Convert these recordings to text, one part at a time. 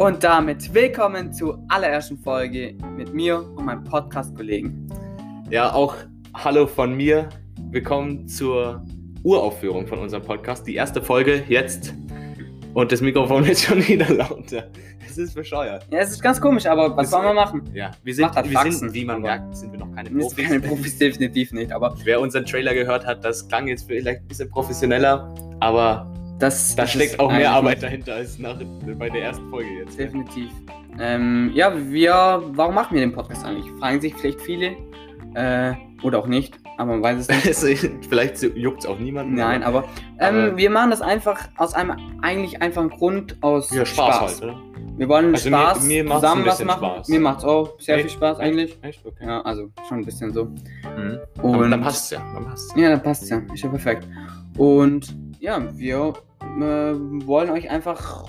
Und damit willkommen zur allerersten Folge mit mir und meinem Podcast-Kollegen. Ja, auch hallo von mir. Willkommen zur Uraufführung von unserem Podcast. Die erste Folge jetzt. Und das Mikrofon wird schon wieder lauter. Es ist bescheuert. Ja, es ist ganz komisch, aber was sollen wir machen? Ja, wir sind, halt wir Faxen, sind wie man merkt, sind wir noch keine Wir sind Profis. keine Profis, definitiv nicht, aber Wer unseren Trailer gehört hat, das klang jetzt vielleicht ein bisschen professioneller, aber das, da steckt auch mehr Arbeit dahinter als nach, bei der ersten Folge jetzt. Definitiv. Ähm, ja, wir, warum machen wir den Podcast eigentlich? Fragen sich vielleicht viele, äh, oder auch nicht, aber man weiß es nicht. Es- vielleicht juckt es auch niemanden. Nein, aber, ähm, Aber- wir machen das einfach aus einem eigentlich einfachen Grund, aus ja, Spaß, halt, oder? Wir wollen Also mir- Spaß, mir macht's zusammen was machen. Spaß. Mir macht's auch sehr Echt? viel Spaß eigentlich. Echt? Okay. Ja, also schon ein bisschen so. Mhm. Und dann passt's ja. Dann passt's. Ja, dann passt's ja. Ist ja perfekt. Und ja, wir äh, wollen euch einfach.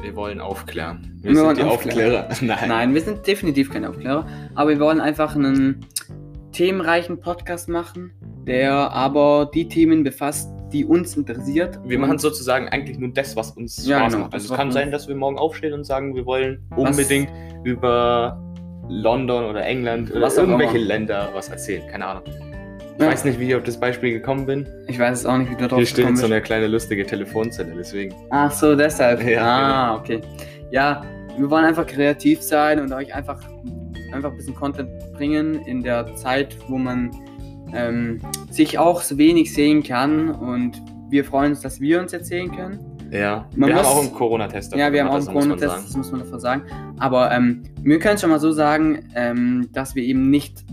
Wir wollen aufklären. Wir Wir, sind die aufklären. Aufklärer. Nein. Nein, wir sind definitiv keine Aufklärer, aber wir wollen einfach einen themenreichen Podcast machen, der aber die Themen befasst, die uns interessiert. Wir machen sozusagen eigentlich nur das, was uns Ja, Spaß genau, macht. Also es kann sein, dass wir morgen aufstehen und sagen, wir wollen unbedingt über London oder England oder Was auch irgendwelche. Länder was erzählen. Keine Ahnung. Ich Ja. weiß nicht, wie ich auf das Beispiel gekommen bin. Ich weiß es auch nicht, wie du drauf Hier steht so eine kleine lustige Telefonzelle, deswegen. Ach so, deshalb. Ja, ah, okay. Ja, wir wollen einfach kreativ sein und euch einfach, einfach ein bisschen Content bringen in der Zeit, wo man ähm, sich auch so wenig sehen kann. Und wir freuen uns, dass wir uns jetzt sehen können. Ja. Man wir muss- haben auch einen Corona-Test. ja, wir haben auch einen Corona-Test, das muss man davor sagen. Aber ähm, wir können schon mal so sagen, ähm, dass wir eben nicht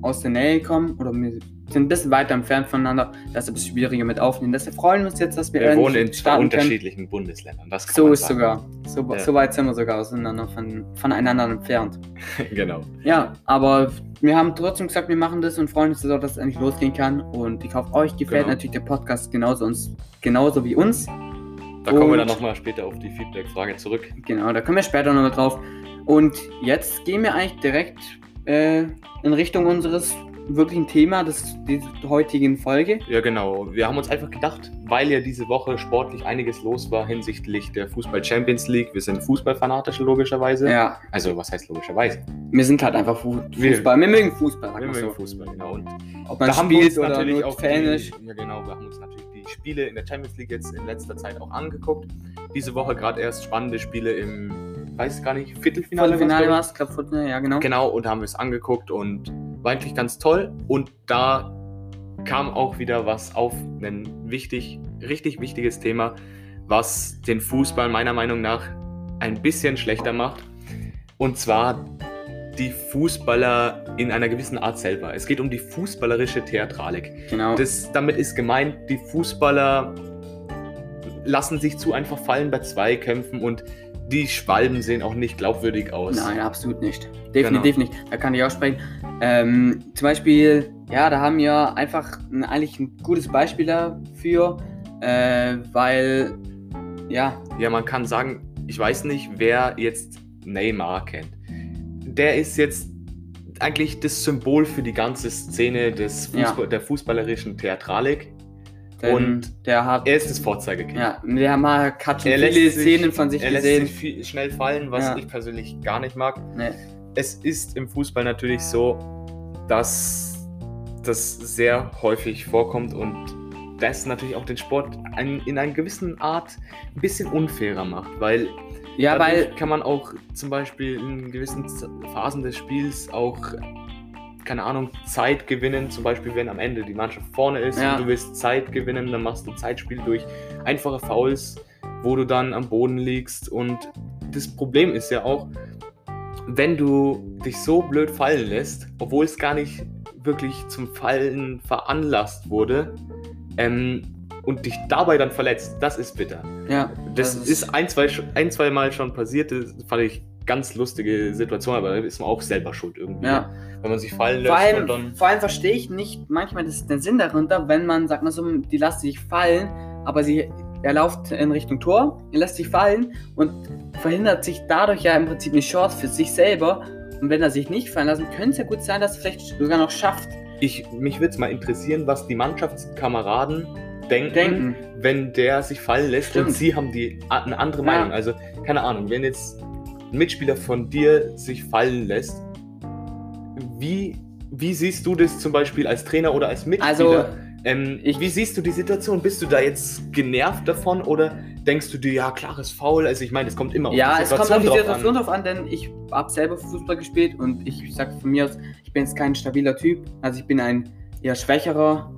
aus der Nähe kommen oder wir sind ein bisschen weiter entfernt voneinander. Das ist ein bisschen schwieriger mit aufnehmen. Deshalb freuen wir uns jetzt, dass wir, Wir wohnen in zwei starten können. unterschiedlichen Bundesländern. Das kann So ist sagen. sogar. So, Ja. so weit sind wir sogar auseinander von, voneinander entfernt. genau. Ja, aber wir haben trotzdem gesagt, wir machen das und freuen uns, dass auch, dass es endlich losgehen kann. Und ich hoffe, euch gefällt Genau. natürlich der Podcast genauso, uns, genauso wie uns. Da kommen wir Und- dann nochmal später auf die Feedback-Frage zurück. Genau, da kommen wir später nochmal drauf. Und jetzt gehen wir eigentlich direkt äh, in Richtung unseres wirklichen Thema des, dieser heutigen Folge. Ja, genau. Wir haben uns einfach gedacht, weil ja diese Woche sportlich einiges los war hinsichtlich der Fußball Champions League. Wir sind Fußballfanatisch logischerweise. Ja, Also, was heißt logischerweise? wir sind halt einfach Fu Fußball. Wir, mögen Fußball, Wir mögen so. Fußball, genau. Und Ob man da haben wir oder natürlich auch Fan ist. die, ja genau, wir haben uns natürlich die Spiele in der Champions League jetzt in letzter Zeit auch angeguckt. Diese Woche gerade erst spannende Spiele im, weiß gar nicht, Viertelfinale. Viertelfinale war es, glaube Viertelfinale, ja genau. Genau, und haben wir es angeguckt und war eigentlich ganz toll. Und da kam auch wieder was auf, ein wichtig, richtig wichtiges Thema, was den Fußball meiner Meinung nach ein bisschen schlechter macht. Und zwar die Fußballer in einer gewissen Art selber. Es geht um die fußballerische Theatralik. Genau. Das, damit ist gemeint, die Fußballer lassen sich zu einfach fallen bei Zweikämpfen und die Schwalben sehen auch nicht glaubwürdig aus. Nein, absolut nicht. Genau. Definitiv nicht. Da kann ich auch sprechen. Ähm, zum Beispiel, ja, da haben wir einfach ein, eigentlich ein gutes Beispiel dafür, äh, weil, ja, Ja, man kann sagen, ich weiß nicht, wer jetzt Neymar kennt. Der ist jetzt eigentlich das Symbol für die ganze Szene des Ja. Fußball, der fußballerischen Theatralik. Denn Und der hat, Er ist das Vorzeigekind. ja, der Mark hat schon Er lässt viele sich- Szenen von sich er lässt gesehen. sich viel, schnell fallen, was Ja. ich persönlich gar nicht mag. Nee. Es ist im Fußball natürlich so, dass das sehr häufig vorkommt und das natürlich auch den Sport ein, in einer gewissen Art ein bisschen unfairer macht, weil Ja, weil, kann man auch zum Beispiel in gewissen Phasen des Spiels auch, keine Ahnung, Zeit gewinnen. Zum Beispiel, wenn am Ende die Mannschaft vorne ist Ja. und du willst Zeit gewinnen, dann machst du Zeitspiel durch einfache Fouls, wo du dann am Boden liegst. Und das Problem ist ja auch, wenn du dich so blöd fallen lässt, obwohl es gar nicht wirklich zum Fallen veranlasst wurde, ähm, und dich dabei dann verletzt, das ist bitter. ja, Das, ist, ein, zwei, ein, zwei Mal schon passiert. Das fand ich ganz lustige Situation, aber da ist man auch selber schuld irgendwie. ja. Wenn man sich fallen lässt Vor allem, und dann. vor allem verstehe ich nicht manchmal das, den Sinn darunter, wenn man, sagt mal so, die lässt sich fallen, aber sie, er läuft in Richtung Tor, er lässt sich fallen und verhindert sich dadurch ja im Prinzip eine Chance für sich selber. Und wenn er sich nicht fallen lassen, könnte es ja gut sein, dass er vielleicht sogar noch schafft. Ich, mich würde es mal interessieren, was die Mannschaftskameraden denken, Denken. wenn der sich fallen lässt Stimmt. und sie haben die, eine andere Ja. Meinung. Also, keine Ahnung, wenn jetzt Mitspieler von dir sich fallen lässt, wie, wie siehst du das zum Beispiel als Trainer oder als Mitspieler? Also, ähm, ich- wie siehst du die Situation? Bist du da jetzt genervt davon oder denkst du dir, ja, klares Foul? Also ich meine, es kommt immer auf Ja, die es kommt Situation auf die drauf Situation an. drauf an, denn ich habe selber Fußball gespielt und ich sag von mir aus, ich bin jetzt kein stabiler Typ. Also ich bin ein eher schwächerer,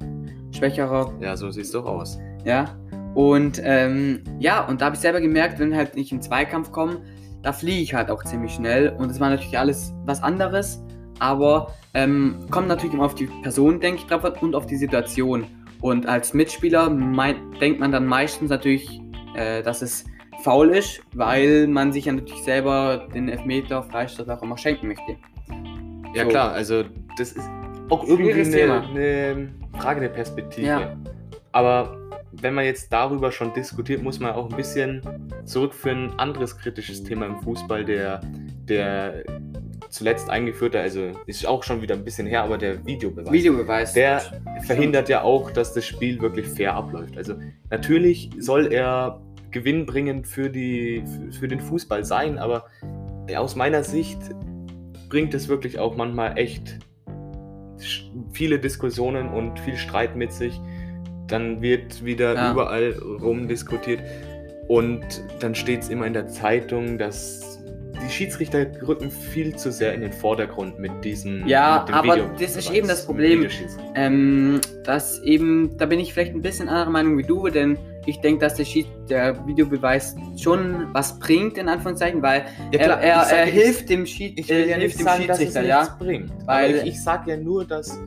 schwächerer, Ja, so siehst du auch aus. ja. Und ähm, ja, und da habe ich selber gemerkt, wenn halt nicht in Zweikampf kommen, da fliege ich halt auch ziemlich schnell. Und das war natürlich alles was anderes, aber ähm, kommt natürlich immer auf die Person, denke ich, drauf und auf die Situation. Und als Mitspieler mein, denkt man dann meistens natürlich, äh, dass es faul ist, weil man sich ja natürlich selber den Elfmeter, Freistoß, auch immer schenken möchte. Ja So. klar, also das ist auch irgendwie eine, Thema. eine Frage der Perspektive. Ja. Aber wenn man jetzt darüber schon diskutiert, muss man auch ein bisschen zurück für ein anderes kritisches Thema im Fußball, der, der zuletzt eingeführte, also ist auch schon wieder ein bisschen her, aber der Videobeweis. Videobeweis. Der verhindert ja auch, dass das Spiel wirklich fair abläuft. Also natürlich soll er gewinnbringend für, die, für, den Fußball sein, aber aus meiner Sicht bringt es wirklich auch manchmal echt viele Diskussionen und viel Streit mit sich. Dann wird wieder Ja. überall rumdiskutiert und dann steht es immer in der Zeitung, dass die Schiedsrichter rücken viel zu sehr in den Vordergrund mit diesen. Ja, mit aber Videobeweis, das ist eben das Problem. Ähm, das eben, da bin ich vielleicht ein bisschen anderer Meinung wie du, denn ich denke, dass der, Schied, der Videobeweis schon was bringt, in Anführungszeichen, weil Ja, er, klar, er, er ich- hilft dem, Schied, Ich will äh, ja nicht dem sagen, dass es Schiedsrichter, ja. bringt. Weil- ich, ich sage ja nur, dass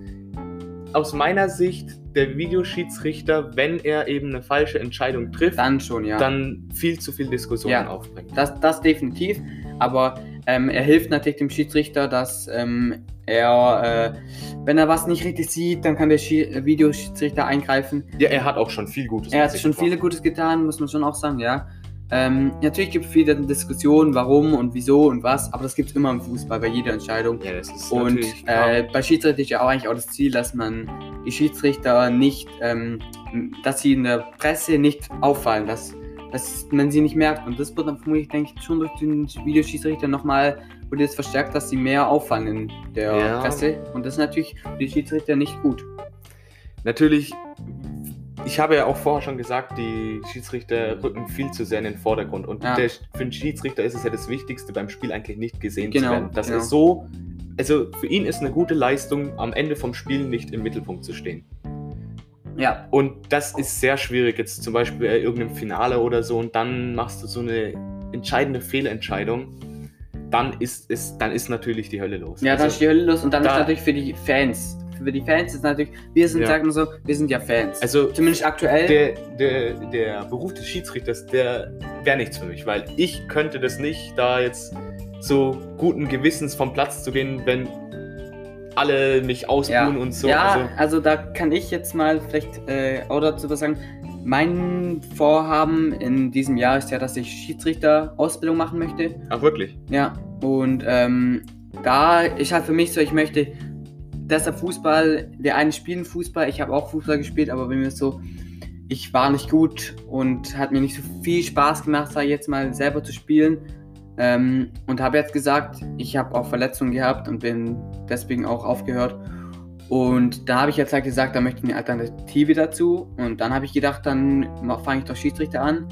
aus meiner Sicht der Videoschiedsrichter, wenn er eben eine falsche Entscheidung trifft, Dann schon, ja. dann viel zu viel Diskussionen Ja. aufbringt. Das, das definitiv. Aber ähm, er hilft natürlich dem Schiedsrichter, dass ähm, er, äh, wenn er was nicht richtig sieht, dann kann der Schie äh, Videoschiedsrichter eingreifen. Ja, er hat auch schon viel Gutes Er mit hat schon viele Gutes getan, muss man schon auch sagen, ja. Ähm, natürlich gibt es viele Diskussionen, warum und wieso und was, aber das gibt es immer im Fußball, bei jeder Entscheidung. Ja, das ist Und äh, bei Schiedsrichter ist ja auch eigentlich auch das Ziel, dass man die Schiedsrichter nicht, ähm, dass sie in der Presse nicht auffallen, dass, dass man sie nicht merkt. Und das wird dann vermutlich, denke ich, schon durch den Videoschiedsrichter nochmal, wurde jetzt verstärkt, dass sie mehr auffallen in der Ja. Presse. Und das ist natürlich für die Schiedsrichter nicht gut. Natürlich, ich habe ja auch vorher schon gesagt, die Schiedsrichter rücken viel zu sehr in den Vordergrund. Und Ja. der, für einen Schiedsrichter ist es ja das Wichtigste beim Spiel eigentlich nicht gesehen Genau, zu werden. Das genau. ist so, also für ihn ist eine gute Leistung, am Ende vom Spiel nicht im Mittelpunkt zu stehen. Ja, Und das ist sehr schwierig, jetzt zum Beispiel bei irgendeinem Finale oder so, und dann machst du so eine entscheidende Fehlentscheidung, dann ist, es, dann ist natürlich die Hölle los. ja dann ist also, die Hölle los und dann da- ist natürlich für die Fans. Für die Fans ist natürlich, wir sind, Ja. sagen wir so, wir sind ja Fans. also Zumindest aktuell. der, der, der Beruf des Schiedsrichters, der wäre nichts für mich, weil ich könnte das nicht, da jetzt so guten Gewissens vom Platz zu gehen, wenn alle mich ausbuhen und so. Ja, Also, also, da kann ich jetzt mal vielleicht äh, auch dazu was sagen. Mein Vorhaben in diesem Jahr ist ja, dass ich Schiedsrichter-Ausbildung machen möchte. ach wirklich? Ja, und ähm, da ist halt für mich so, ich möchte, der Fußball, der einen spielen Fußball, ich habe auch Fußball gespielt, aber bei mir ist so, ich war nicht gut und hat mir nicht so viel Spaß gemacht, sage ich jetzt mal, selber zu spielen. Ähm, und habe jetzt gesagt, ich habe auch Verletzungen gehabt und bin deswegen auch aufgehört. Und da habe ich jetzt halt gesagt, da möchte ich eine Alternative dazu. Und dann habe ich gedacht, dann fange ich doch Schiedsrichter an,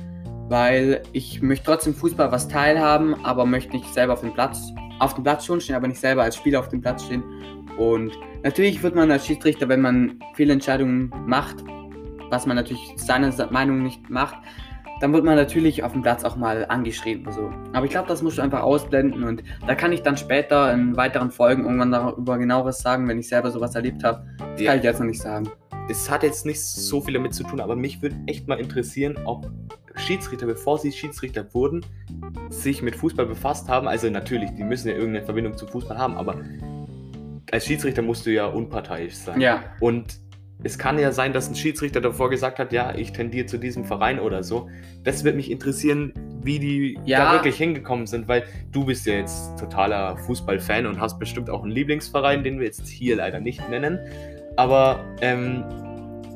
weil ich möchte trotzdem Fußball was teilhaben, aber möchte nicht selber auf dem Platz, auf dem Platz schon stehen, aber nicht selber als Spieler auf dem Platz stehen. Und natürlich wird man als Schiedsrichter, wenn man viele Entscheidungen macht, was man natürlich seiner Meinung nicht macht, dann wird man natürlich auf dem Platz auch mal angeschrien oder so. Aber ich glaube, das musst du einfach ausblenden und da kann ich dann später in weiteren Folgen irgendwann darüber genaueres sagen, wenn ich selber sowas erlebt habe. Das Ja. kann ich jetzt noch nicht sagen. es hat jetzt nicht so viel damit zu tun, aber mich würde echt mal interessieren, ob Schiedsrichter, bevor sie Schiedsrichter wurden, sich mit Fußball befasst haben. Also natürlich, die müssen ja irgendeine Verbindung zum Fußball haben, aber als Schiedsrichter musst du ja unparteiisch sein. Ja, Und es kann ja sein, dass ein Schiedsrichter davor gesagt hat, ja, ich tendiere zu diesem Verein oder so. Das wird mich interessieren, wie die Ja. da wirklich hingekommen sind, weil du bist ja jetzt totaler Fußballfan und hast bestimmt auch einen Lieblingsverein, den wir jetzt hier leider nicht nennen. Aber ähm,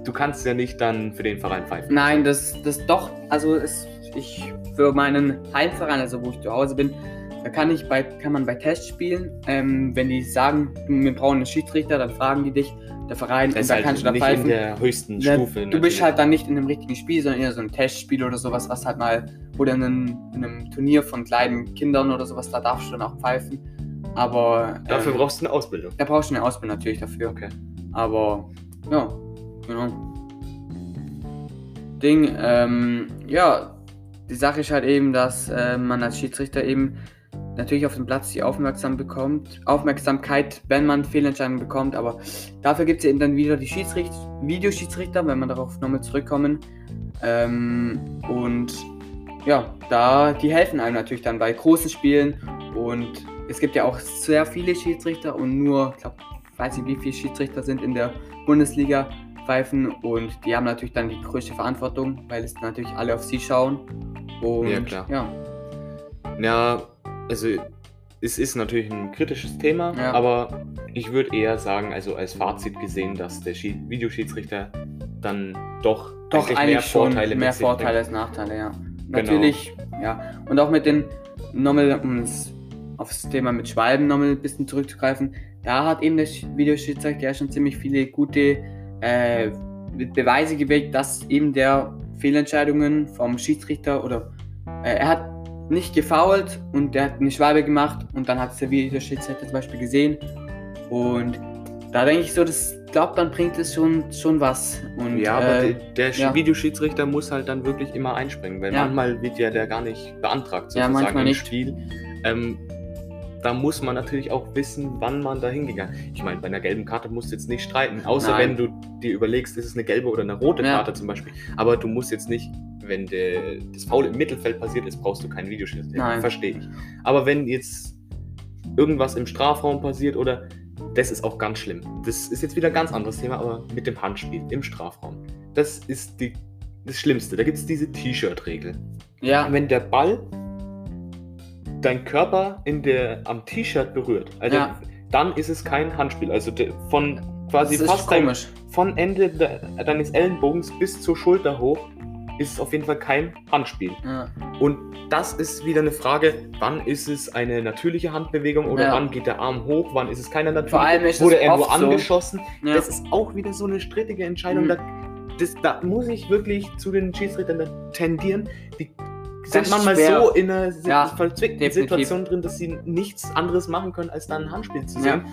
du kannst ja nicht dann für den Verein pfeifen. nein, das, das doch, also es, ich für meinen Heimverein, also wo ich zu Hause bin, Da kann, ich bei, kann man bei Testspielen, ähm, wenn die sagen, wir brauchen einen Schiedsrichter, dann fragen die dich, der Verein, Das und da halt kannst du da nicht pfeifen. in der höchsten Ja, Stufe. du natürlich. bist halt dann nicht in einem richtigen Spiel, sondern eher so ein Testspiel oder sowas, was halt mal, oder in einem, in einem Turnier von kleinen Kindern oder sowas, da darfst du dann auch pfeifen. Aber Dafür ähm, brauchst du eine Ausbildung. da brauchst du eine Ausbildung natürlich dafür. Okay. Aber ja, genau. Ding, ähm, ja, die Sache ist halt eben, dass äh, man als Schiedsrichter eben natürlich auf dem Platz die Aufmerksam bekommt, Aufmerksamkeit, wenn man Fehlentscheidungen bekommt, aber dafür gibt es eben dann wieder die Schiedsrichter, Videoschiedsrichter, wenn wir darauf nochmal zurückkommen. Ähm, und ja, da, die helfen einem natürlich dann bei großen Spielen und es gibt ja auch sehr viele Schiedsrichter und nur, ich glaube, weiß nicht, wie viele Schiedsrichter sind in der Bundesliga pfeifen und die haben natürlich dann die größte Verantwortung, weil es natürlich alle auf sie schauen. Und Ja, klar. ja, Ja, also es ist natürlich ein kritisches Thema, Ja. aber ich würde eher sagen, also als Fazit gesehen, dass der Schi- Videoschiedsrichter dann doch, doch eigentlich eigentlich mehr Vorteile mehr Vorteile als Nachteile, ja. Natürlich, ja. Und auch mit den, nochmal um aufs Thema mit Schwalben nochmal ein bisschen zurückzugreifen, da hat eben der Sch- Videoschiedsrichter ja schon ziemlich viele gute äh, Beweise geweckt, dass eben der Fehlentscheidungen vom Schiedsrichter oder äh, er hat nicht gefoult und der hat eine Schwalbe gemacht und dann hat es der Videoschiedsrichter zum Beispiel gesehen und da denke ich so, das glaube dann bringt es schon, schon was. Und, Ja, aber äh, der, der ja. Videoschiedsrichter muss halt dann wirklich immer einspringen, weil Ja. manchmal wird ja der gar nicht beantragt, Ja, sozusagen manchmal im nicht. Spiel. Ähm, da muss man natürlich auch wissen, wann man da hingegangen ist. Ich meine, bei einer gelben Karte musst du jetzt nicht streiten, außer Nein. wenn du dir überlegst, ist es eine gelbe oder eine rote Ja. Karte zum Beispiel. Aber du musst jetzt nicht, wenn der, das Foul im Mittelfeld passiert ist, brauchst du keinen. Nein. Verstehe ich. Aber wenn jetzt irgendwas im Strafraum passiert oder das ist auch ganz schlimm. Das ist jetzt wieder ein ganz anderes Thema, aber mit dem Handspiel im Strafraum. Das ist die, das Schlimmste. Da gibt es diese T-Shirt-Regel. ja, Wenn der Ball dein Körper in der, am T-Shirt berührt, also Ja. dann ist es kein Handspiel. Also de, von quasi fast dein, von Ende de, deines Ellenbogens bis zur Schulter hoch ist es auf jeden Fall kein Handspiel. Ja. Und das ist wieder eine Frage, wann ist es eine natürliche Handbewegung oder Ja. wann geht der Arm hoch, wann ist es keine natürliche Wurde er nur so- angeschossen? Ja. Das ist auch wieder so eine strittige Entscheidung. Mhm. Da, das, da muss ich wirklich zu den Schiedsrichtern tendieren. Die sind ist manchmal schwer. so in einer Ja, verzwickten definitiv. Situation drin, dass sie nichts anderes machen können, als dann ein Handspiel zu Ja. sehen.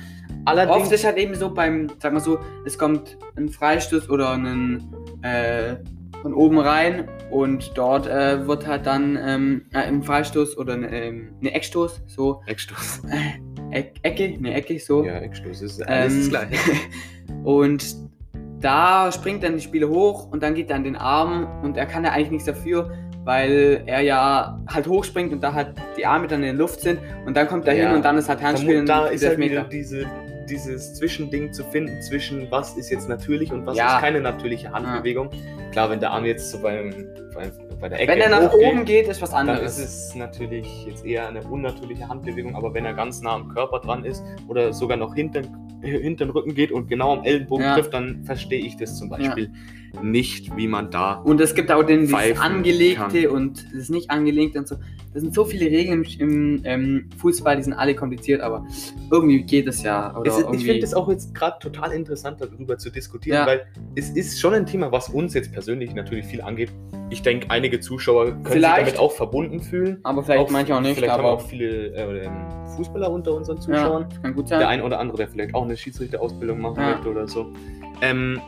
Allerdings, Oft ist halt eben so beim, sag mal so, es kommt ein Freistoß oder ein äh, von oben rein und dort äh, wird halt dann ähm, äh, im Freistoß oder eine, ähm, eine Eckstoß, so Eckstoß. äh, Eck, Ecke, eine Ecke, so. Ja, Eckstoß ist alles Ähm, das Gleiche. und da springt dann die Spieler hoch und dann geht er an den Arm und er kann ja eigentlich nichts dafür, weil er ja halt hochspringt und da halt die Arme dann in der Luft sind und dann kommt er Ja. hin und dann ist halt Handspiel und da ist halt wieder diese, dieses Zwischending zu finden zwischen was ist jetzt natürlich und was Ja. ist keine natürliche Handbewegung. Klar, wenn der Arm jetzt so beim, beim, bei der Ecke Wenn er nach hochgeht, oben geht, ist was dann anderes. ist es natürlich jetzt eher eine unnatürliche Handbewegung, aber wenn er ganz nah am Körper dran ist oder sogar noch hinter, hinter den Rücken geht und genau am Ellenbogen Ja. trifft, dann verstehe ich das zum Beispiel nicht, wie man da Und es gibt auch den Angelegte kann. und das nicht angelegte und so. Das sind so viele Regeln im, im ähm, Fußball, die sind alle kompliziert, aber irgendwie geht es ja. Oder Es ist, ich finde es auch jetzt gerade total interessant, darüber zu diskutieren, Ja. weil es ist schon ein Thema, was uns jetzt persönlich natürlich viel angeht. Ich denke, einige Zuschauer können Vielleicht. sich damit auch verbunden fühlen. aber vielleicht manche auch nicht. Vielleicht haben aber auch viele äh, ähm, Fußballer unter unseren ja, Zuschauern. das kann gut sein. Der ein oder andere, der vielleicht auch eine Schiedsrichterausbildung machen Ja. möchte oder so. Ähm,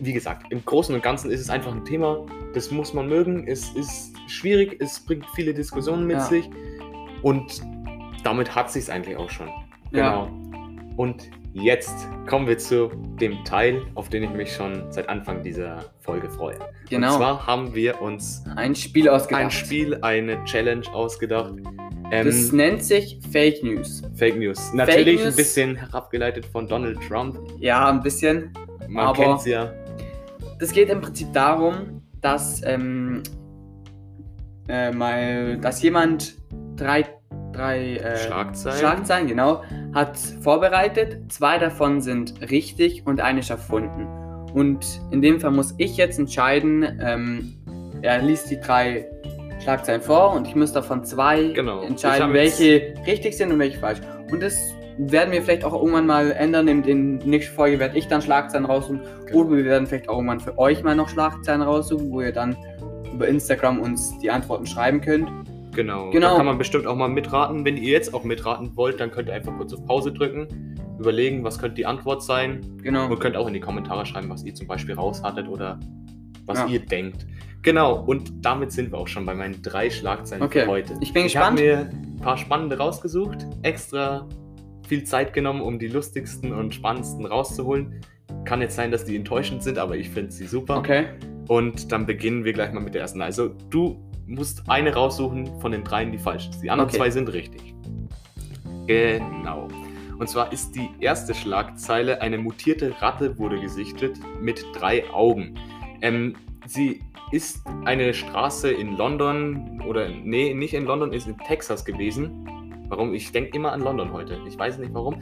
wie gesagt, im Großen und Ganzen ist es einfach ein Thema, das muss man mögen. Es ist schwierig, es bringt viele Diskussionen mit Ja. sich und damit hat sich eigentlich auch schon. Ja. Genau. Und jetzt kommen wir zu dem Teil, auf den ich mich schon seit Anfang dieser Folge freue. genau. Und zwar haben wir uns ein Spiel ausgedacht. ein Spiel, eine Challenge ausgedacht. Ähm, Das nennt sich Fake News. Fake News. Natürlich News. ein bisschen herabgeleitet von Donald Trump. Ja, ein bisschen. Man Aber- kennt's ja. Das geht im Prinzip darum, dass, ähm, äh, mal, dass jemand drei, drei äh, Schlagzeilen. Schlagzeilen, genau, hat vorbereitet. Zwei davon sind richtig und eine ist erfunden. Und in dem Fall muss ich jetzt entscheiden, ähm, er liest die drei Schlagzeilen vor und ich muss davon zwei Genau. Entscheiden, welche richtig sind und welche falsch. Und das werden wir vielleicht auch irgendwann mal ändern. In der nächsten Folge werde ich dann Schlagzeilen raussuchen. Genau. Oder wir werden vielleicht auch irgendwann für euch mal noch Schlagzeilen raussuchen, wo ihr dann über Instagram uns die Antworten schreiben könnt. Genau. Genau. Da kann man bestimmt auch mal mitraten. Wenn ihr jetzt auch mitraten wollt, dann könnt ihr einfach kurz auf Pause drücken, überlegen, was könnte die Antwort sein. Genau. Und könnt auch in die Kommentare schreiben, was ihr zum Beispiel raus hattet oder was Ja. ihr denkt. Genau, und damit sind wir auch schon bei meinen drei Schlagzeilen Okay. für heute. Ich bin Ich habe gespannt. mir ein paar spannende rausgesucht, extra viel Zeit genommen, um die lustigsten und spannendsten rauszuholen. Kann jetzt sein, dass die enttäuschend sind, aber ich finde sie super. Okay. Und dann beginnen wir gleich mal mit der ersten. Also du musst eine raussuchen von den dreien, die falsch ist. Die anderen Okay. zwei sind richtig. Genau. Und zwar ist die erste Schlagzeile, eine mutierte Ratte wurde gesichtet mit drei Augen. Ähm, sie ist eine Straße in London oder nee, nicht in London, ist in Texas gewesen. Warum? Ich denke immer an London heute. Ich weiß nicht warum.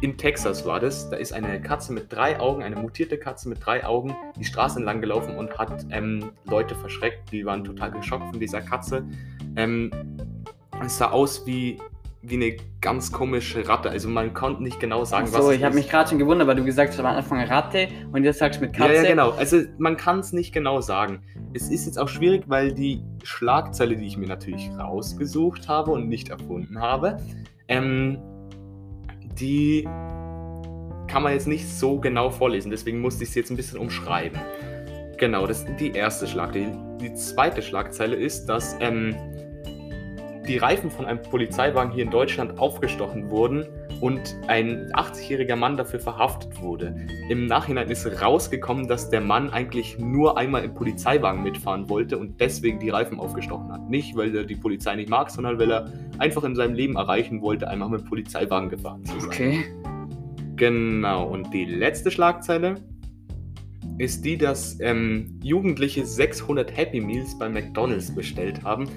In Texas war das. Da ist eine Katze mit drei Augen, eine mutierte Katze mit drei Augen, die Straße entlang gelaufen und hat ähm, Leute verschreckt. Die waren total geschockt von dieser Katze. Ähm, es sah aus wie, wie eine ganz komische Ratte. Also man konnte nicht genau sagen, was so, es ich habe mich gerade schon gewundert, weil du gesagt hast am Anfang Ratte und jetzt sagst du mit Katze. Ja, ja, genau. Also man kann es nicht genau sagen. Es ist jetzt auch schwierig, weil die Schlagzeile, die ich mir natürlich rausgesucht habe und nicht erfunden habe, ähm, die kann man jetzt nicht so genau vorlesen. Deswegen musste ich es jetzt ein bisschen umschreiben. Genau, das ist die erste Schlagzeile. Die zweite Schlagzeile ist, dass ähm, die Reifen von einem Polizeiwagen hier in Deutschland aufgestochen wurden und ein 80-jähriger Mann dafür verhaftet wurde. Im Nachhinein ist rausgekommen, dass der Mann eigentlich nur einmal im Polizeiwagen mitfahren wollte und deswegen die Reifen aufgestochen hat. Nicht, weil er die Polizei nicht mag, sondern weil er einfach in seinem Leben erreichen wollte, einmal mit dem Polizeiwagen gefahren zu sein. Okay. Genau, und die letzte Schlagzeile ist die, dass ähm, Jugendliche 600 Happy Meals bei McDonald's bestellt haben.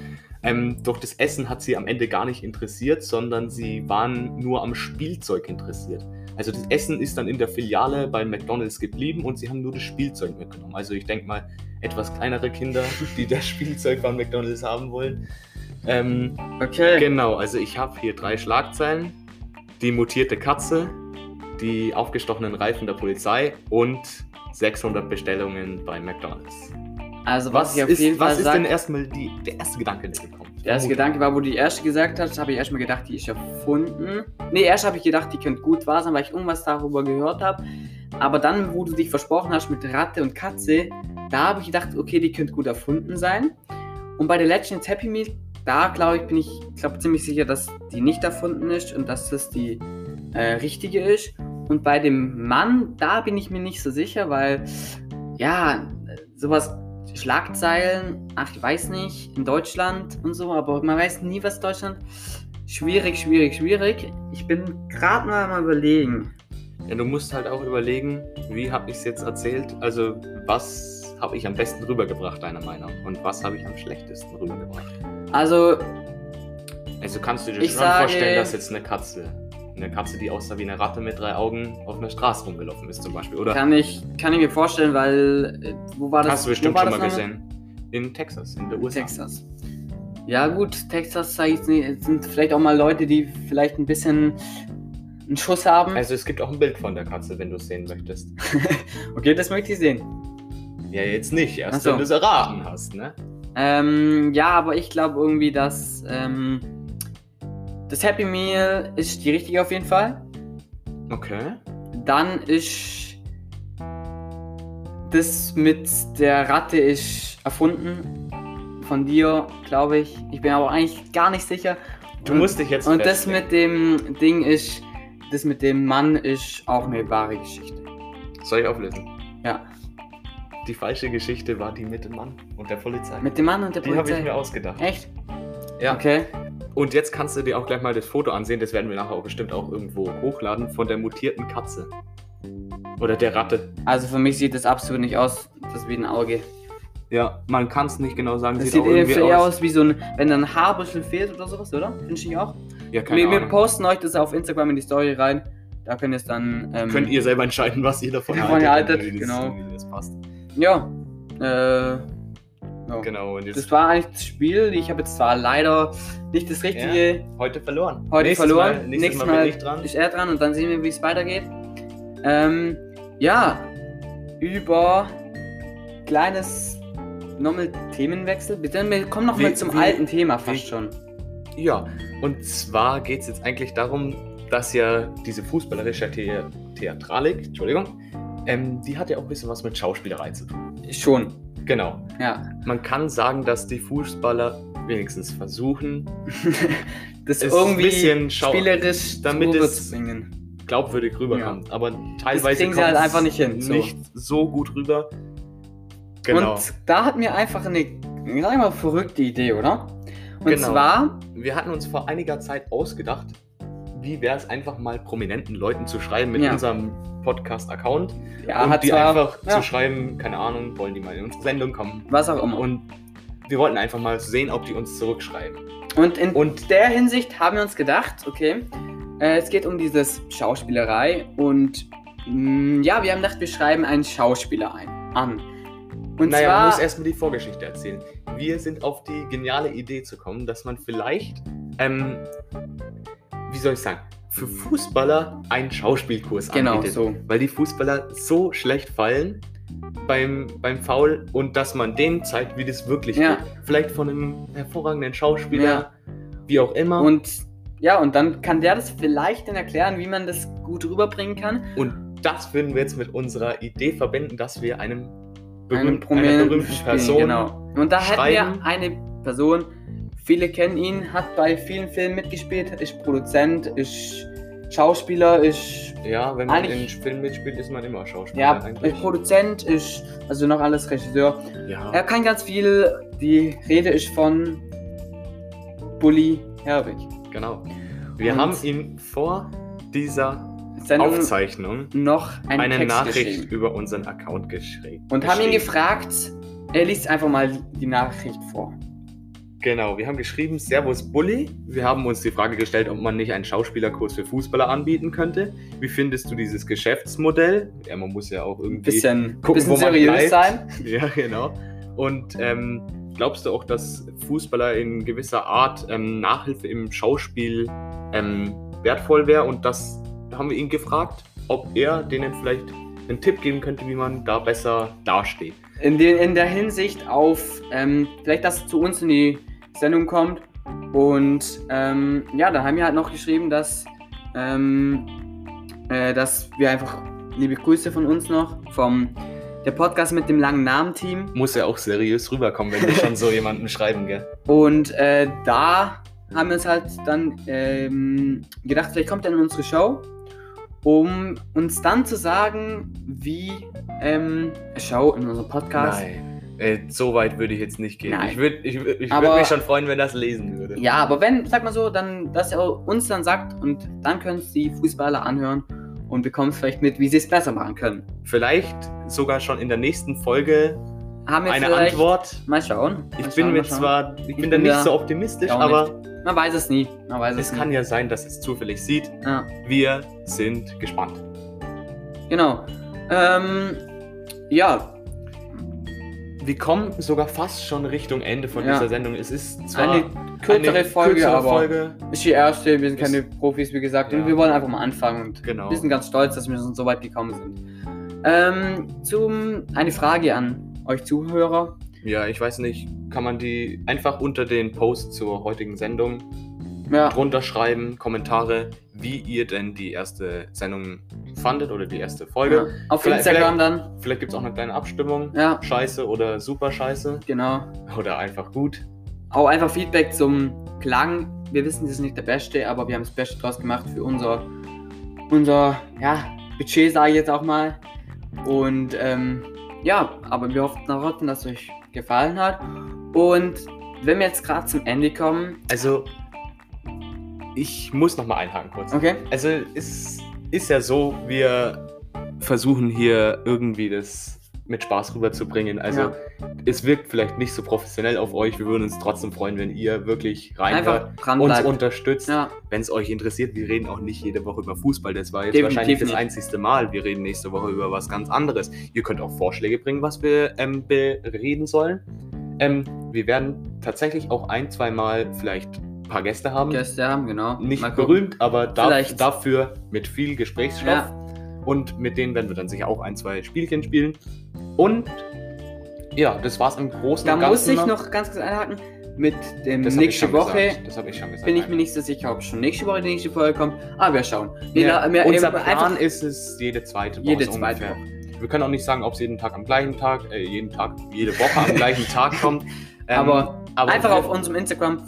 Ähm, doch das Essen hat sie am Ende gar nicht interessiert, sondern sie waren nur am Spielzeug interessiert. Also das Essen ist dann in der Filiale bei McDonald's geblieben und sie haben nur das Spielzeug mitgenommen. Also ich denke mal, etwas kleinere Kinder, die das Spielzeug bei McDonald's haben wollen. Ähm, Okay. Genau, also ich habe hier drei Schlagzeilen. Die mutierte Katze, die aufgestochenen Reifen der Polizei und 600 Bestellungen bei McDonald's. Also was, ich auf ist, jeden was Fall ist sag, denn erstmal die, der erste Gedanke, der gekommen ist? Der erste Gedanke war, wo du die erste gesagt hast, habe ich erstmal gedacht, die ist erfunden. Nee, erst habe ich gedacht, die könnte gut wahr sein, weil ich irgendwas darüber gehört habe. Aber dann, wo du dich versprochen hast mit Ratte und Katze, da habe ich gedacht, okay, die könnte gut erfunden sein. Und bei der Legends Happy Meal, da glaube ich, bin ich glaub, ziemlich sicher, dass die nicht erfunden ist und dass das die äh, richtige ist. Und bei dem Mann, da bin ich mir nicht so sicher, weil, ja, sowas Schlagzeilen, ach, ich weiß nicht, in Deutschland und so, aber man weiß nie, was Deutschland. Schwierig, schwierig, schwierig. Ich bin gerade mal am überlegen. Ja, du musst halt auch überlegen, wie habe ich es jetzt erzählt? Also, was habe ich am besten rübergebracht, deiner Meinung? Und was habe ich am schlechtesten rübergebracht? Also, Also kannst du dir schon sage- vorstellen, dass jetzt eine Katze, eine Katze, die aussah wie eine Ratte mit drei Augen, auf einer Straße rumgelaufen ist zum Beispiel, oder? kann ich, kann ich mir vorstellen, weil, äh, wo war das? Hast du bestimmt schon mal gesehen. In Texas, in der USA. Texas. Ja gut, Texas ich sind vielleicht auch mal Leute, die vielleicht ein bisschen einen Schuss haben. Also es gibt auch ein Bild von der Katze, wenn du es sehen möchtest. okay, das möchte ich sehen. Ja, jetzt nicht, erst so. wenn du es erraten hast, ne? Ähm, ja, aber ich glaube irgendwie, dass ähm, das Happy Meal ist die richtige auf jeden Fall. Okay. Dann ist das mit der Ratte ist erfunden von dir, glaube ich. Ich bin aber eigentlich gar nicht sicher. Du und, musst dich jetzt Und das festlegen. mit dem Ding ist, das mit dem Mann ist auch eine wahre Geschichte. Soll ich auflösen? Ja. Die falsche Geschichte war die mit dem Mann und der Polizei. Mit dem Mann und der die habe ich Polizei. mir ausgedacht. Echt? Ja. Okay. Und jetzt kannst du dir auch gleich mal das Foto ansehen, das werden wir nachher auch bestimmt auch irgendwo hochladen, von der mutierten Katze. Oder der Ratte. Also für mich sieht das absolut nicht aus. Das ist wie ein Auge. Ja, man kann es nicht genau sagen. Das sieht sieht auch eher, eher aus. aus wie so ein, wenn da ein Haarbüschel fehlt oder sowas, oder? Finde ich auch. Ja, keine Wir, wir Ahnung. posten euch das auf Instagram in die Story rein. Da könnt ihr es dann. Ähm, Könnt ihr selber entscheiden, was ihr davon Davon haltet, haltet, das- genau. wie das passt. Ja. Äh, Ja. Genau, und jetzt Das war eigentlich das Spiel. Ich habe jetzt zwar leider nicht das richtige heute verloren. heute Nächstes verloren. Mal, nächstes, Mal, bin ich dran. ist er dran und dann sehen wir, wie es weitergeht. Ähm, ja, über kleines nochmal Themenwechsel. Bitte, wir kommen noch Wie- mal zum wie- alten Thema wie- fast schon. Ja, und zwar geht es jetzt eigentlich darum, dass ja diese fußballerische The Theatralik, Entschuldigung, ähm, die hat ja auch ein bisschen was mit Schauspielerei zu tun. Schon, Genau. ja. Man kann sagen, dass die Fußballer wenigstens versuchen, das irgendwie ein bisschen spielerisch damit es- glaubwürdig rüberkommt. Aber teilweise sie halt einfach nicht hin, so. Nicht so gut rüber. Genau. Und da hatten wir einfach eine, mal, verrückte Idee, oder? Und Genau. zwar, wir hatten uns vor einiger Zeit ausgedacht, wie wäre es einfach mal prominenten Leuten zu schreiben mit Ja. unserem Podcast-Account ja, und hat die zwar, einfach ja, zu schreiben, keine Ahnung, wollen die mal in unsere Sendung kommen. was auch immer. Und wir wollten einfach mal sehen, ob die uns zurückschreiben. Und in Und der Hinsicht haben wir uns gedacht, okay, äh, es geht um dieses Schauspielerei und mh, ja, wir haben gedacht, wir schreiben einen Schauspieler ein, an. Und naja, man zwar, muss erstmal die Vorgeschichte erzählen. Wir sind auf die geniale Idee zu kommen, dass man vielleicht, ähm, wie soll ich sagen, für Fußballer einen Schauspielkurs genau anbietet. so. Weil die Fußballer so schlecht fallen beim, beim Foul und dass man denen zeigt, wie das wirklich Ja. geht. Vielleicht von einem hervorragenden Schauspieler, Ja. wie auch immer. Und ja, und dann kann der das vielleicht dann erklären, wie man das gut rüberbringen kann. Und das würden wir jetzt mit unserer Idee verbinden, dass wir einem berühmt, berühmten Person Genau. Und da hätten wir eine Person, viele kennen ihn, hat bei vielen Filmen mitgespielt, ist Produzent, ist Schauspieler, ist Ja, wenn man in Film mitspielt, ist man immer Schauspieler ja, eigentlich. ist Produzent, ist also noch alles Regisseur. Ja. Er kann ganz viel. Die Rede ist von Bully Herbig. Genau. Wir Und- haben ihm vor dieser Sendung Aufzeichnung noch einen eine Text Nachricht über unseren Account geschrieben. Und haben ihn gefragt, er liest einfach mal die Nachricht vor. Genau, wir haben geschrieben, Servus Bulli. Wir haben uns die Frage gestellt, ob man nicht einen Schauspielerkurs für Fußballer anbieten könnte. Wie findest du dieses Geschäftsmodell? Ja, man muss ja auch irgendwie bisschen, gucken, bisschen wo man seriös bleibt. sein. Ja, genau. Und ähm, glaubst du auch, dass Fußballer in gewisser Art ähm, Nachhilfe im Schauspiel ähm, wertvoll wäre? Und das haben wir ihn gefragt, ob er denen vielleicht einen Tipp geben könnte, wie man da besser dasteht. In, den, in der Hinsicht auf, ähm, vielleicht, dass es zu uns in die Sendung kommt. Und ähm, ja, da haben wir halt noch geschrieben, dass, ähm, äh, dass wir einfach liebe Grüße von uns noch, vom der Podcast mit dem langen Namen-Team. Muss ja auch seriös rüberkommen, wenn wir schon so jemanden schreiben, gell? Und äh, da haben wir uns halt dann ähm, gedacht, vielleicht kommt er in unsere Show, um uns dann zu sagen, wie ähm, Show in unserem Podcast. Nein. Äh, so weit würde ich jetzt nicht gehen. Nein. Ich würde ich, ich würd mich schon freuen, wenn das lesen würde. Ja, aber wenn, sag mal so, dann, dass er uns dann sagt und dann können es die Fußballer anhören und bekommen vielleicht mit, wie sie es besser machen können. Vielleicht sogar schon in der nächsten Folge Haben wir eine Antwort. Mal schauen. Ich mal bin schauen, mir mal schauen. zwar, ich bin bin da nicht so optimistisch, aber Man weiß es nie. Man weiß es, es kann nie. ja sein, dass es zufällig sieht. Ja, Wir sind gespannt. genau. Ähm, ja, Wir kommen sogar fast schon Richtung Ende von Ja. dieser Sendung. Es ist zwar eine kürzere eine Folge, kürzere aber Folge. ist die erste. Wir sind keine Profis, wie gesagt. Ja. Und wir wollen einfach mal anfangen und Genau. wir sind ganz stolz, dass wir schon so weit gekommen sind. Ähm, zum, eine Frage an euch Zuhörer. Ja, ich weiß nicht, kann man die einfach unter den Post zur heutigen Sendung Ja, drunter schreiben, Kommentare, wie ihr denn die erste Sendung fandet oder die erste Folge. ja. auf Vielleicht- Instagram dann. Vielleicht gibt es auch eine kleine Abstimmung. Ja, Scheiße oder super scheiße. genau. Oder einfach gut. Auch einfach Feedback zum Klang. Wir wissen, das ist nicht der beste, aber wir haben das Beste draus gemacht für unser, unser ja, Budget, sage ich jetzt auch mal. Und ähm, ja, aber wir hoffen trotzdem, dass es euch gefallen hat. Und wenn wir jetzt gerade zum Ende kommen, Also, ich muss nochmal einhaken kurz. okay? Also, es ist ja so, wir versuchen hier irgendwie das mit Spaß rüberzubringen. Also, Ja. es wirkt vielleicht nicht so professionell auf euch. Wir würden uns trotzdem freuen, wenn ihr wirklich reinhört, uns unterstützt. Ja, Wenn es euch interessiert, wir reden auch nicht jede Woche über Fußball. Das war jetzt Definitiv wahrscheinlich das nicht. einzigste Mal. Wir reden nächste Woche über was ganz anderes. Ihr könnt auch Vorschläge bringen, was wir ähm, bereden sollen. Ähm, wir werden tatsächlich auch ein, zwei Mal vielleicht paar Gäste haben. Gäste haben, genau. Nicht berühmt, aber da, dafür mit viel Gesprächsstoff. Ja. Und mit denen werden wir dann sicher auch ein, zwei Spielchen spielen. Und ja, das war's im Großen Da und Ganzen. muss ich noch. ganz kurz einhaken. Mit dem Das nächste Woche Gesagt. Das habe ich schon gesagt. bin ich mir nicht so sicher, ob schon nächste Woche die nächste Folge kommt. Aber wir schauen. Wir, Ja, wir, unser Plan ist es jede zweite Woche. jede zweite ungefähr. Woche. Wir können auch nicht sagen, ob es jeden Tag am gleichen Tag, äh, jeden Tag, jede Woche am gleichen Tag kommt. Ähm, Aber aber Einfach auf unserem Instagram,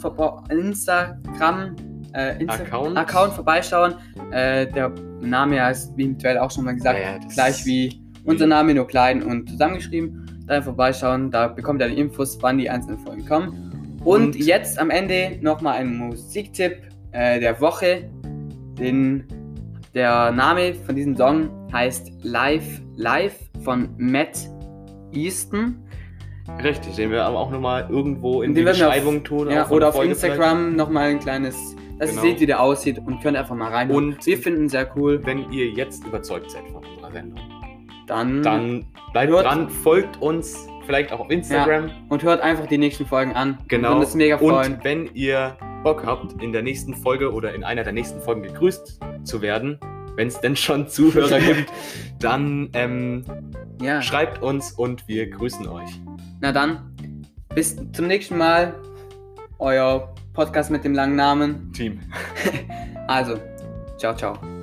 Instagram äh, Insta Account. Account vorbeischauen. Äh, der Name heißt, wie eventuell auch schon mal gesagt, Ja, ja, gleich wie unser Name, nur klein und zusammengeschrieben. Da vorbeischauen, da bekommt ihr die Infos, wann die einzelnen Folgen kommen. Und, Und- jetzt am Ende nochmal ein Musiktipp äh, der Woche. Den, der Name von diesem Song heißt Live Live von Matt Easton. Richtig, den wir aber auch nochmal irgendwo in Den die wir auf- Beschreibung tun. Ja, oder der auf Folge Instagram nochmal ein kleines, dass Genau. ihr seht, wie der aussieht und könnt einfach mal rein. Und- wir finden sehr cool. Wenn ihr jetzt überzeugt seid von unserer Sendung, Dann, dann bleibt Hört- dran, folgt uns vielleicht auch auf Instagram. und hört einfach die nächsten Folgen an. Wir Genau. würden uns mega freuen. Und wenn ihr Bock habt, in der nächsten Folge oder in einer der nächsten Folgen gegrüßt zu werden, wenn es denn schon Zuhörer gibt, dann ähm, ja. schreibt uns und wir grüßen euch. Na dann, bis zum nächsten Mal. Euer Podcast mit dem langen Namen. Team. Also, ciao, ciao.